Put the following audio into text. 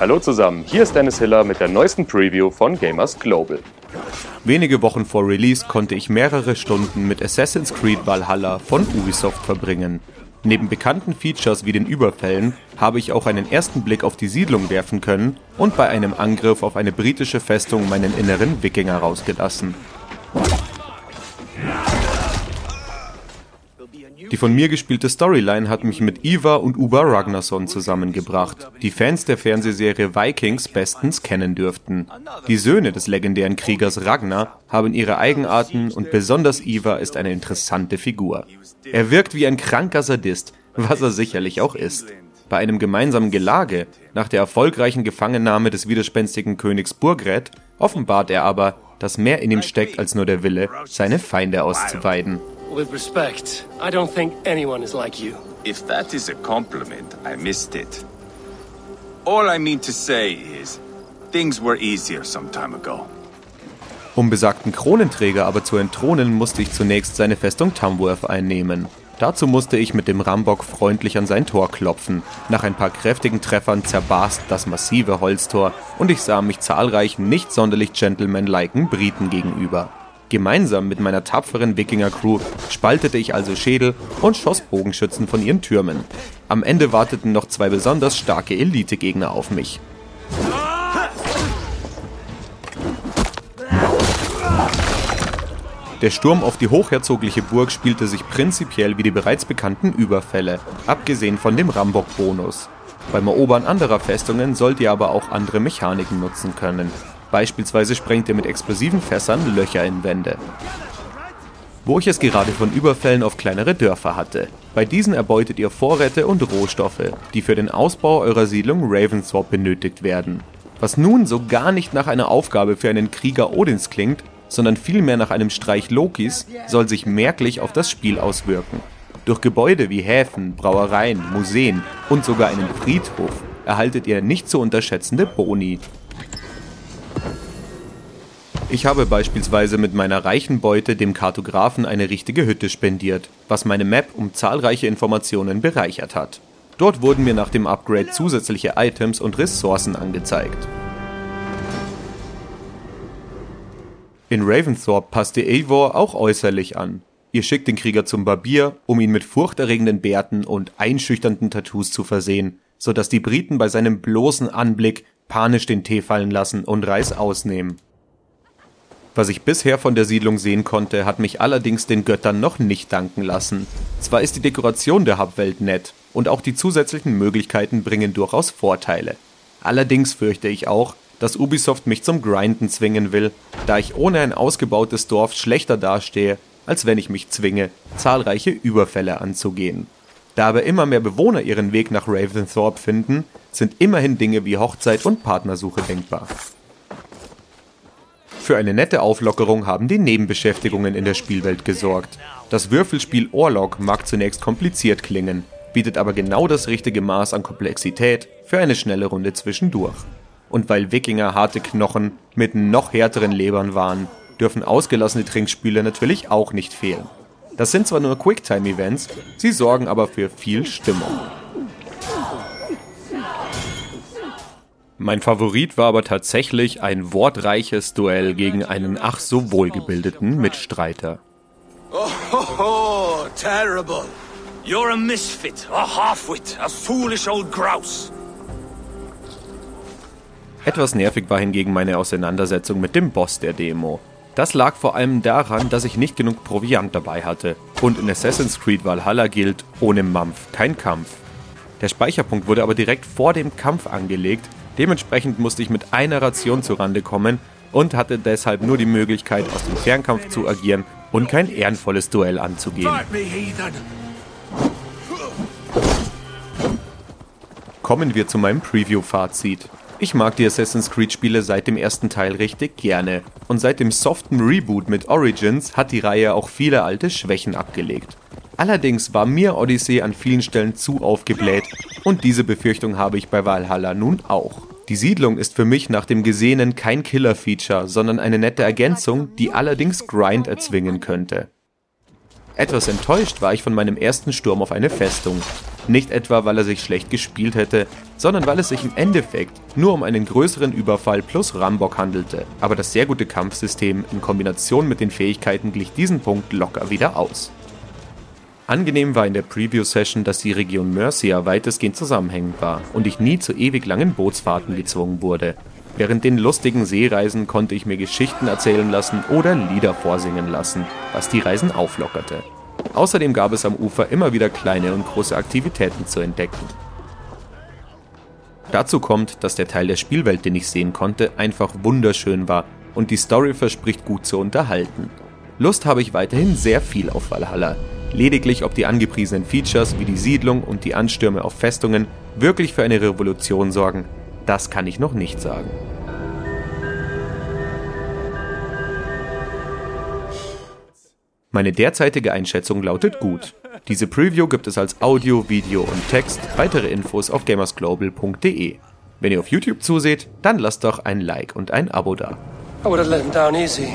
Hallo zusammen, hier ist Dennis Hiller mit der neuesten Preview von Gamers Global. Wenige Wochen vor Release konnte ich mehrere Stunden mit Assassin's Creed Valhalla von Ubisoft verbringen. Neben bekannten Features wie den Überfällen habe ich auch einen ersten Blick auf die Siedlung werfen können und bei einem Angriff auf eine britische Festung meinen inneren Wikinger rausgelassen. Die von mir gespielte Storyline hat mich mit Iva und Uber Ragnarsson zusammengebracht, die Fans der Fernsehserie Vikings bestens kennen dürften. Die Söhne des legendären Kriegers Ragnar haben ihre Eigenarten und besonders Iva ist eine interessante Figur. Er wirkt wie ein kranker Sadist, was er sicherlich auch ist. Bei einem gemeinsamen Gelage, nach der erfolgreichen Gefangennahme des widerspenstigen Königs Burgred, offenbart er aber, dass mehr in ihm steckt als nur der Wille, seine Feinde auszuweiden. With respect, I don't think anyone is like you. If that is a compliment, I missed it. All I mean to say is, things were easier some time ago. Um besagten Kronenträger aber zu entthronen, musste ich zunächst seine Festung Tamworth einnehmen. Dazu musste ich mit dem Rambock freundlich an sein Tor klopfen. Nach ein paar kräftigen Treffern zerbarst das massive Holztor und ich sah mich zahlreichen nicht sonderlich gentlemanliken Briten gegenüber. Gemeinsam mit meiner tapferen Wikinger-Crew spaltete ich also Schädel und schoss Bogenschützen von ihren Türmen. Am Ende warteten noch zwei besonders starke Elite-Gegner auf mich. Der Sturm auf die hochherzogliche Burg spielte sich prinzipiell wie die bereits bekannten Überfälle, abgesehen von dem Rambock-Bonus. Beim Erobern anderer Festungen sollt ihr aber auch andere Mechaniken nutzen können. Beispielsweise sprengt ihr mit explosiven Fässern Löcher in Wände. Wo ich es gerade von Überfällen auf kleinere Dörfer hatte. Bei diesen erbeutet ihr Vorräte und Rohstoffe, die für den Ausbau eurer Siedlung Ravensthorpe benötigt werden. Was nun so gar nicht nach einer Aufgabe für einen Krieger Odins klingt, sondern vielmehr nach einem Streich Lokis, soll sich merklich auf das Spiel auswirken. Durch Gebäude wie Häfen, Brauereien, Museen und sogar einen Friedhof erhaltet ihr nicht zu unterschätzende Boni, ich habe beispielsweise mit meiner reichen Beute dem Kartografen eine richtige Hütte spendiert, was meine Map um zahlreiche Informationen bereichert hat. Dort wurden mir nach dem Upgrade zusätzliche Items und Ressourcen angezeigt. In Ravensthorpe passt ihr Eivor auch äußerlich an. Ihr schickt den Krieger zum Barbier, um ihn mit furchterregenden Bärten und einschüchternden Tattoos zu versehen, sodass die Briten bei seinem bloßen Anblick panisch den Tee fallen lassen und Reis ausnehmen. Was ich bisher von der Siedlung sehen konnte, hat mich allerdings den Göttern noch nicht danken lassen. Zwar ist die Dekoration der Hubwelt nett und auch die zusätzlichen Möglichkeiten bringen durchaus Vorteile. Allerdings fürchte ich auch, dass Ubisoft mich zum Grinden zwingen will, da ich ohne ein ausgebautes Dorf schlechter dastehe, als wenn ich mich zwinge, zahlreiche Überfälle anzugehen. Da aber immer mehr Bewohner ihren Weg nach Ravensthorpe finden, sind immerhin Dinge wie Hochzeit und Partnersuche denkbar. Für eine nette Auflockerung haben die Nebenbeschäftigungen in der Spielwelt gesorgt. Das Würfelspiel Orlog mag zunächst kompliziert klingen, bietet aber genau das richtige Maß an Komplexität für eine schnelle Runde zwischendurch. Und weil Wikinger harte Knochen mit noch härteren Lebern waren, dürfen ausgelassene Trinkspiele natürlich auch nicht fehlen. Das sind zwar nur Quicktime-Events, sie sorgen aber für viel Stimmung. Mein Favorit war aber tatsächlich ein wortreiches Duell gegen einen ach so wohlgebildeten Mitstreiter. Oh, ho, ho, terrible. You're a misfit, a halfwit, a foolish old grouse. Etwas nervig war hingegen meine Auseinandersetzung mit dem Boss der Demo. Das lag vor allem daran, dass ich nicht genug Proviant dabei hatte. Und in Assassin's Creed Valhalla gilt, ohne Mampf kein Kampf. Der Speicherpunkt wurde aber direkt vor dem Kampf angelegt, Dementsprechend musste ich mit einer Ration zurande kommen und hatte deshalb nur die Möglichkeit, aus dem Fernkampf zu agieren und kein ehrenvolles Duell anzugehen. Kommen wir zu meinem Preview-Fazit. Ich mag die Assassin's Creed-Spiele seit dem ersten Teil richtig gerne und seit dem soften Reboot mit Origins hat die Reihe auch viele alte Schwächen abgelegt. Allerdings war mir Odyssey an vielen Stellen zu aufgebläht und diese Befürchtung habe ich bei Valhalla nun auch. Die Siedlung ist für mich nach dem Gesehenen kein Killer-Feature, sondern eine nette Ergänzung, die allerdings Grind erzwingen könnte. Etwas enttäuscht war ich von meinem ersten Sturm auf eine Festung. Nicht etwa, weil er sich schlecht gespielt hätte, sondern weil es sich im Endeffekt nur um einen größeren Überfall plus Rambock handelte. Aber das sehr gute Kampfsystem in Kombination mit den Fähigkeiten glich diesen Punkt locker wieder aus. Angenehm war in der Preview-Session, dass die Region Mercia weitestgehend zusammenhängend war und ich nie zu ewig langen Bootsfahrten gezwungen wurde. Während den lustigen Seereisen konnte ich mir Geschichten erzählen lassen oder Lieder vorsingen lassen, was die Reisen auflockerte. Außerdem gab es am Ufer immer wieder kleine und große Aktivitäten zu entdecken. Dazu kommt, dass der Teil der Spielwelt, den ich sehen konnte, einfach wunderschön war und die Story verspricht gut zu unterhalten. Lust habe ich weiterhin sehr viel auf Valhalla. Lediglich ob die angepriesenen Features wie die Siedlung und die Anstürme auf Festungen wirklich für eine Revolution sorgen, das kann ich noch nicht sagen. Meine derzeitige Einschätzung lautet gut. Diese Preview gibt es als Audio, Video und Text. Weitere Infos auf gamersglobal.de. Wenn ihr auf YouTube zuseht, dann lasst doch ein Like und ein Abo da. I would have let him down easy.